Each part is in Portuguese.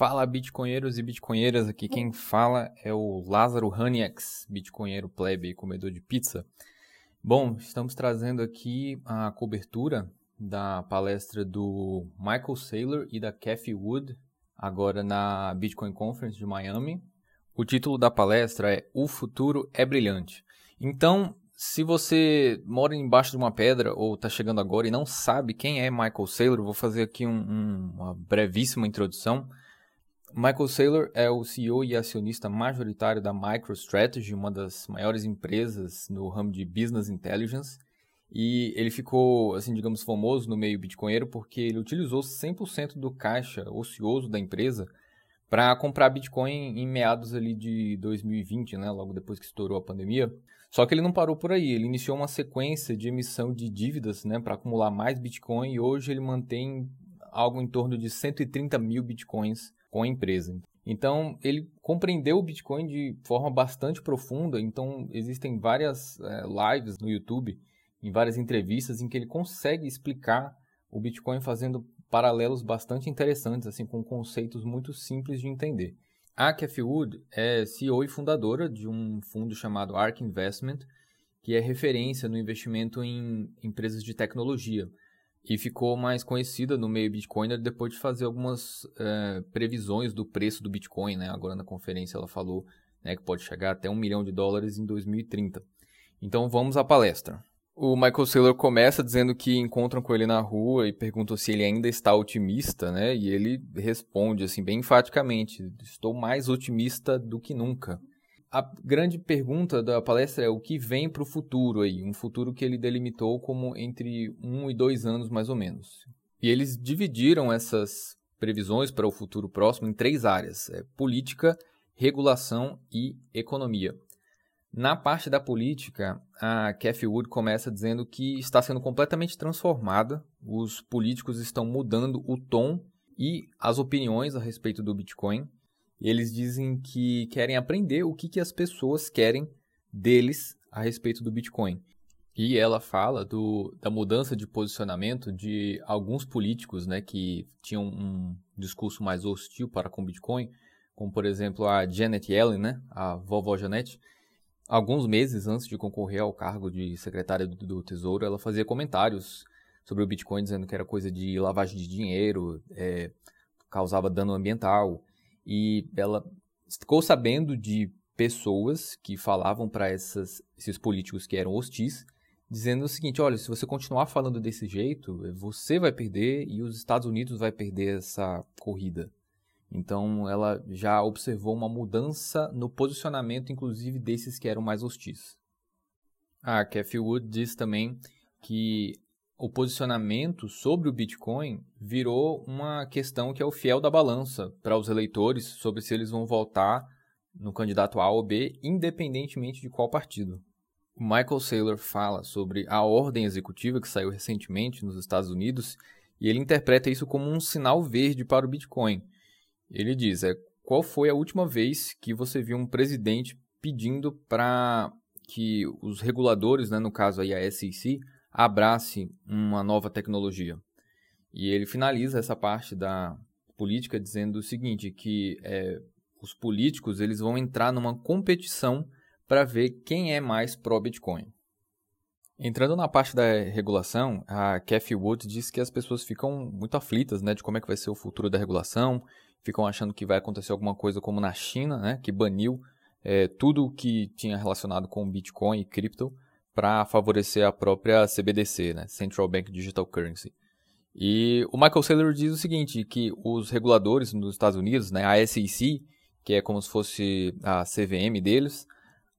Fala bitcoinheiros e bitcoinheiras, aqui quem fala é o Lázaro Haniex, bitcoinheiro plebe e comedor de pizza. Bom, estamos trazendo aqui a cobertura da palestra do Michael Saylor e da Cathy Wood, agora na Bitcoin Conference de Miami. O título da palestra é O Futuro é Brilhante. Então, se você mora embaixo de uma pedra ou está chegando agora e não sabe quem é Michael Saylor, vou fazer aqui um, um, uma brevíssima introdução. Michael Saylor é o CEO e acionista majoritário da MicroStrategy, uma das maiores empresas no ramo de business intelligence. E ele ficou, assim, digamos, famoso no meio bitcoinheiro porque ele utilizou 100% do caixa ocioso da empresa para comprar Bitcoin em meados ali de 2020, né, logo depois que estourou a pandemia. Só que ele não parou por aí, ele iniciou uma sequência de emissão de dívidas né, para acumular mais Bitcoin e hoje ele mantém algo em torno de 130 mil Bitcoins com a empresa. Então, ele compreendeu o Bitcoin de forma bastante profunda. Então, existem várias é, lives no YouTube, em várias entrevistas, em que ele consegue explicar o Bitcoin fazendo paralelos bastante interessantes, assim, com conceitos muito simples de entender. A Cathy Wood é CEO e fundadora de um fundo chamado ARK Investment, que é referência no investimento em empresas de tecnologia e ficou mais conhecida no meio Bitcoiner depois de fazer algumas é, previsões do preço do Bitcoin. Né? Agora na conferência ela falou né, que pode chegar até um milhão de dólares em 2030. Então vamos à palestra. O Michael Saylor começa dizendo que encontram com ele na rua e perguntam se ele ainda está otimista, né? E ele responde assim bem enfaticamente: "Estou mais otimista do que nunca". A grande pergunta da palestra é o que vem para o futuro aí, um futuro que ele delimitou como entre um e dois anos mais ou menos. E eles dividiram essas previsões para o futuro próximo em três áreas: é política, regulação e economia. Na parte da política, a Cathy Wood começa dizendo que está sendo completamente transformada, os políticos estão mudando o tom e as opiniões a respeito do Bitcoin e eles dizem que querem aprender o que, que as pessoas querem deles a respeito do Bitcoin. E ela fala do, da mudança de posicionamento de alguns políticos né, que tinham um discurso mais hostil para com o Bitcoin, como por exemplo a Janet Yellen, né, a vovó Janet. Alguns meses antes de concorrer ao cargo de secretária do, do Tesouro, ela fazia comentários sobre o Bitcoin, dizendo que era coisa de lavagem de dinheiro, é, causava dano ambiental e ela ficou sabendo de pessoas que falavam para esses políticos que eram hostis, dizendo o seguinte: olha, se você continuar falando desse jeito, você vai perder e os Estados Unidos vai perder essa corrida. Então ela já observou uma mudança no posicionamento, inclusive desses que eram mais hostis. A Cathy Wood diz também que o posicionamento sobre o Bitcoin virou uma questão que é o fiel da balança para os eleitores sobre se eles vão votar no candidato A ou B, independentemente de qual partido. O Michael Saylor fala sobre a ordem executiva que saiu recentemente nos Estados Unidos e ele interpreta isso como um sinal verde para o Bitcoin. Ele diz: é, qual foi a última vez que você viu um presidente pedindo para que os reguladores, né, no caso aí a SEC, abrace uma nova tecnologia. E ele finaliza essa parte da política dizendo o seguinte, que é, os políticos eles vão entrar numa competição para ver quem é mais pró-Bitcoin. Entrando na parte da regulação, a Cathy Wood diz que as pessoas ficam muito aflitas né, de como é que vai ser o futuro da regulação, ficam achando que vai acontecer alguma coisa como na China, né, que baniu é, tudo que tinha relacionado com Bitcoin e cripto, para favorecer a própria CBDC, né? Central Bank Digital Currency. E o Michael Saylor diz o seguinte, que os reguladores nos Estados Unidos, né, a SEC, que é como se fosse a CVM deles,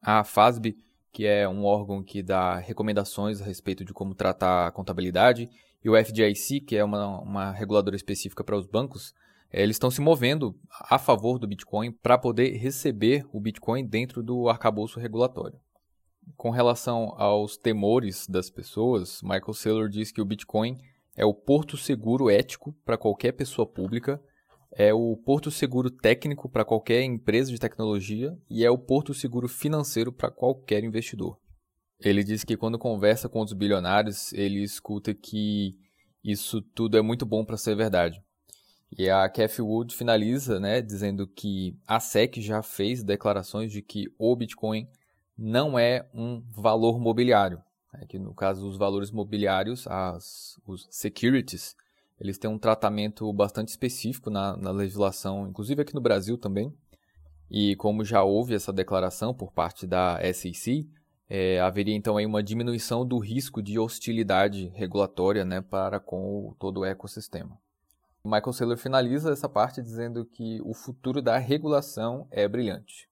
a FASB, que é um órgão que dá recomendações a respeito de como tratar a contabilidade, e o FDIC, que é uma, uma reguladora específica para os bancos, eh, eles estão se movendo a favor do Bitcoin para poder receber o Bitcoin dentro do arcabouço regulatório com relação aos temores das pessoas, Michael Saylor diz que o Bitcoin é o porto seguro ético para qualquer pessoa pública, é o porto seguro técnico para qualquer empresa de tecnologia e é o porto seguro financeiro para qualquer investidor. Ele diz que quando conversa com os bilionários, ele escuta que isso tudo é muito bom para ser verdade. E a Cathy Wood finaliza, né, dizendo que a SEC já fez declarações de que o Bitcoin não é um valor mobiliário. Né, que no caso dos valores mobiliários, as, os securities, eles têm um tratamento bastante específico na, na legislação, inclusive aqui no Brasil também. E como já houve essa declaração por parte da SEC, é, haveria então aí uma diminuição do risco de hostilidade regulatória né, para com o, todo o ecossistema. Michael Saylor finaliza essa parte dizendo que o futuro da regulação é brilhante.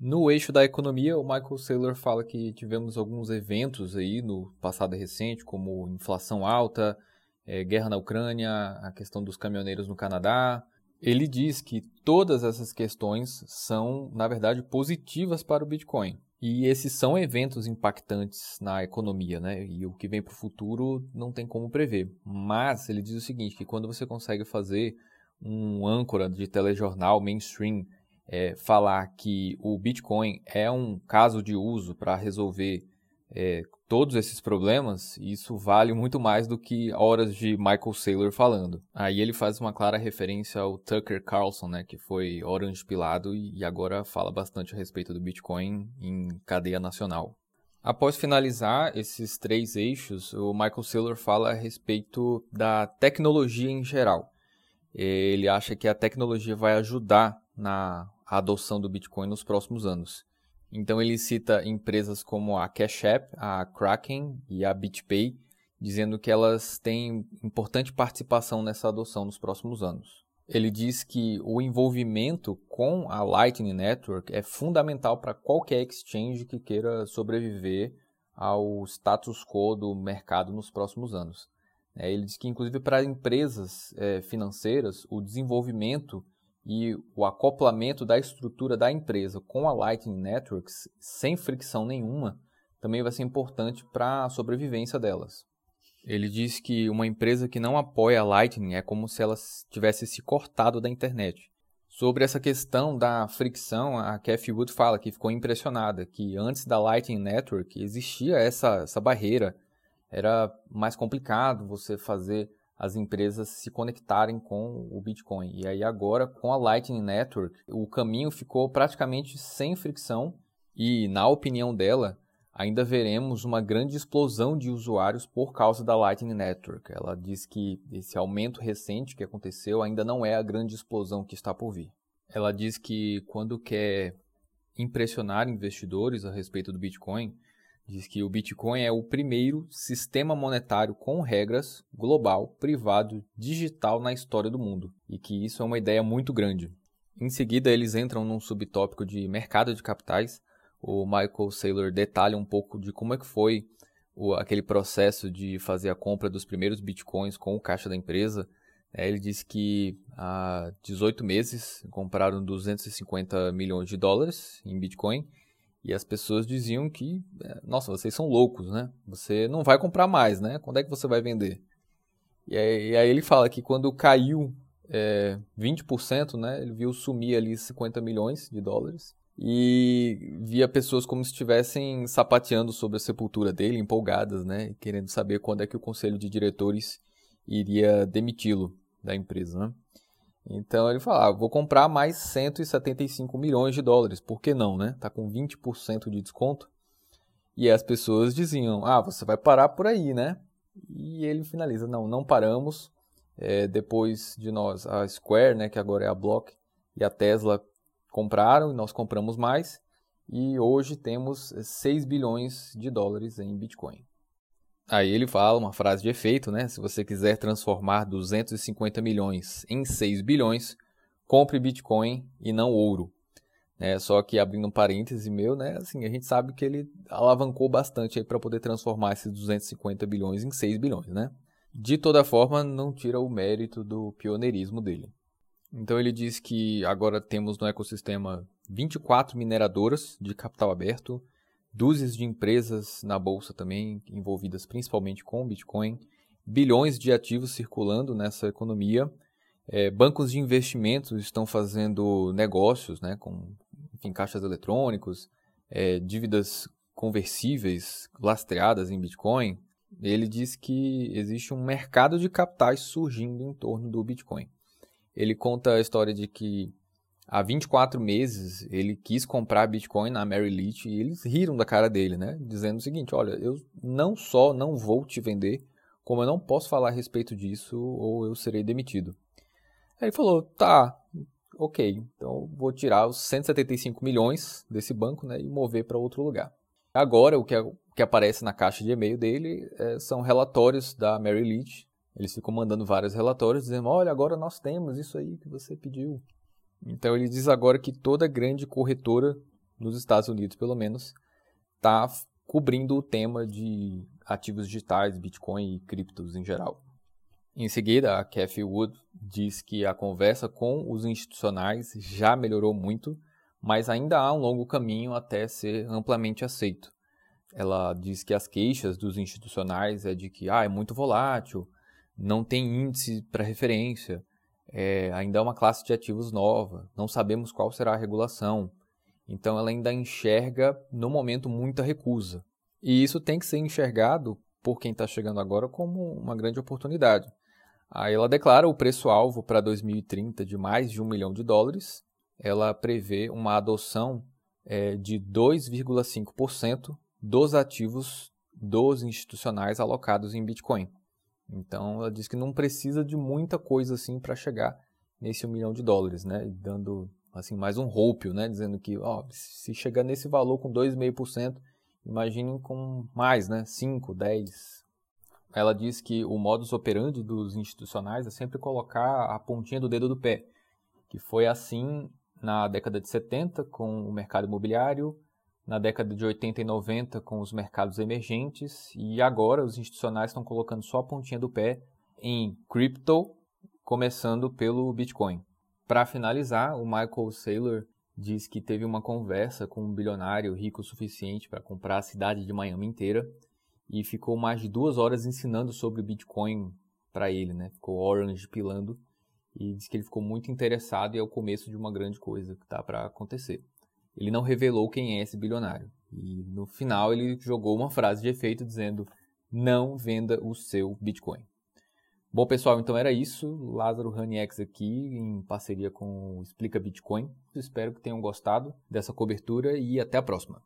No eixo da economia, o Michael Saylor fala que tivemos alguns eventos aí no passado recente, como inflação alta, é, guerra na Ucrânia, a questão dos caminhoneiros no Canadá. Ele diz que todas essas questões são, na verdade, positivas para o Bitcoin. E esses são eventos impactantes na economia, né? E o que vem para o futuro não tem como prever. Mas ele diz o seguinte, que quando você consegue fazer um âncora de telejornal mainstream é, falar que o Bitcoin é um caso de uso para resolver é, todos esses problemas, isso vale muito mais do que horas de Michael Saylor falando. Aí ele faz uma clara referência ao Tucker Carlson, né, que foi orange pilado e agora fala bastante a respeito do Bitcoin em cadeia nacional. Após finalizar esses três eixos, o Michael Saylor fala a respeito da tecnologia em geral. Ele acha que a tecnologia vai ajudar na adoção do Bitcoin nos próximos anos. Então ele cita empresas como a Cash App, a Kraken e a BitPay, dizendo que elas têm importante participação nessa adoção nos próximos anos. Ele diz que o envolvimento com a Lightning Network é fundamental para qualquer exchange que queira sobreviver ao status quo do mercado nos próximos anos. É, ele diz que, inclusive, para empresas é, financeiras, o desenvolvimento e o acoplamento da estrutura da empresa com a Lightning Networks sem fricção nenhuma também vai ser importante para a sobrevivência delas. Ele diz que uma empresa que não apoia a Lightning é como se ela tivesse se cortado da internet. Sobre essa questão da fricção, a Cathy Wood fala que ficou impressionada, que antes da Lightning Network existia essa, essa barreira. Era mais complicado você fazer as empresas se conectarem com o Bitcoin. E aí agora, com a Lightning Network, o caminho ficou praticamente sem fricção e, na opinião dela, ainda veremos uma grande explosão de usuários por causa da Lightning Network. Ela diz que esse aumento recente que aconteceu ainda não é a grande explosão que está por vir. Ela diz que quando quer impressionar investidores a respeito do Bitcoin, diz que o Bitcoin é o primeiro sistema monetário com regras, global, privado, digital na história do mundo e que isso é uma ideia muito grande. Em seguida, eles entram num subtópico de mercado de capitais. O Michael Saylor detalha um pouco de como é que foi o, aquele processo de fazer a compra dos primeiros bitcoins com o caixa da empresa. É, ele diz que há 18 meses compraram 250 milhões de dólares em bitcoin e as pessoas diziam que, é, nossa, vocês são loucos, né? Você não vai comprar mais, né? Quando é que você vai vender? E aí, e aí ele fala que quando caiu é, 20%, né? Ele viu sumir ali 50 milhões de dólares e via pessoas como se estivessem sapateando sobre a sepultura dele, empolgadas, né? Querendo saber quando é que o conselho de diretores iria demiti-lo da empresa, né? Então ele fala, ah, vou comprar mais 175 milhões de dólares, por que não, né? Tá com 20% de desconto. E as pessoas diziam, ah, você vai parar por aí, né? E ele finaliza, não, não paramos. É, depois de nós, a Square, né, que agora é a Block, e a Tesla compraram, e nós compramos mais. E hoje temos 6 bilhões de dólares em Bitcoin. Aí ele fala uma frase de efeito, né? Se você quiser transformar 250 milhões em 6 bilhões, compre Bitcoin e não ouro. É, só que abrindo um parêntese meu, né, assim, a gente sabe que ele alavancou bastante aí para poder transformar esses 250 bilhões em 6 bilhões, né? De toda forma, não tira o mérito do pioneirismo dele. Então ele diz que agora temos no ecossistema 24 mineradoras de capital aberto, dúzias de empresas na bolsa também envolvidas principalmente com Bitcoin, bilhões de ativos circulando nessa economia, é, bancos de investimentos estão fazendo negócios né, com enfim, caixas eletrônicos, é, dívidas conversíveis lastreadas em Bitcoin. Ele diz que existe um mercado de capitais surgindo em torno do Bitcoin. Ele conta a história de que há 24 meses ele quis comprar Bitcoin na Mary Leach e eles riram da cara dele, né? Dizendo o seguinte: olha, eu não só não vou te vender, como eu não posso falar a respeito disso ou eu serei demitido. Aí ele falou: tá, ok, então vou tirar os 175 milhões desse banco né, e mover para outro lugar. Agora, o que, é, o que aparece na caixa de e-mail dele é, são relatórios da Mary Leach. Eles ficam mandando vários relatórios dizendo: olha, agora nós temos isso aí que você pediu. Então ele diz agora que toda grande corretora nos Estados Unidos, pelo menos, está cobrindo o tema de ativos digitais, Bitcoin e criptos em geral. Em seguida, a Cathy Wood diz que a conversa com os institucionais já melhorou muito, mas ainda há um longo caminho até ser amplamente aceito. Ela diz que as queixas dos institucionais é de que ah, é muito volátil, não tem índice para referência, é, ainda é uma classe de ativos nova, não sabemos qual será a regulação. Então ela ainda enxerga, no momento, muita recusa. E isso tem que ser enxergado por quem está chegando agora como uma grande oportunidade. Aí ela declara o preço-alvo para 2030 de mais de um milhão de dólares. Ela prevê uma adoção é, de 2,5% dos ativos dos institucionais alocados em Bitcoin. Então ela diz que não precisa de muita coisa assim para chegar nesse um milhão de dólares, né? Dando assim mais um roupio, né? Dizendo que ó, se chegar nesse valor com 2,5%, imaginem com mais, né? 5, 10. Ela diz que o modus operandi dos institucionais é sempre colocar a pontinha do dedo do pé, que foi assim na década de 70 com o mercado imobiliário, na década de 80 e 90 com os mercados emergentes e agora os institucionais estão colocando só a pontinha do pé em cripto, começando pelo Bitcoin. Para finalizar, o Michael Saylor diz que teve uma conversa com um bilionário rico o suficiente para comprar a cidade de Miami inteira e ficou mais de duas horas ensinando sobre Bitcoin para ele, né? Ficou orange pilando e diz que ele ficou muito interessado e é o começo de uma grande coisa que está para acontecer ele não revelou quem é esse bilionário. E no final ele jogou uma frase de efeito dizendo: não venda o seu Bitcoin. Bom, pessoal, então era isso. Lázaro Raniex aqui, em parceria com Explica Bitcoin. Espero que tenham gostado dessa cobertura e até a próxima.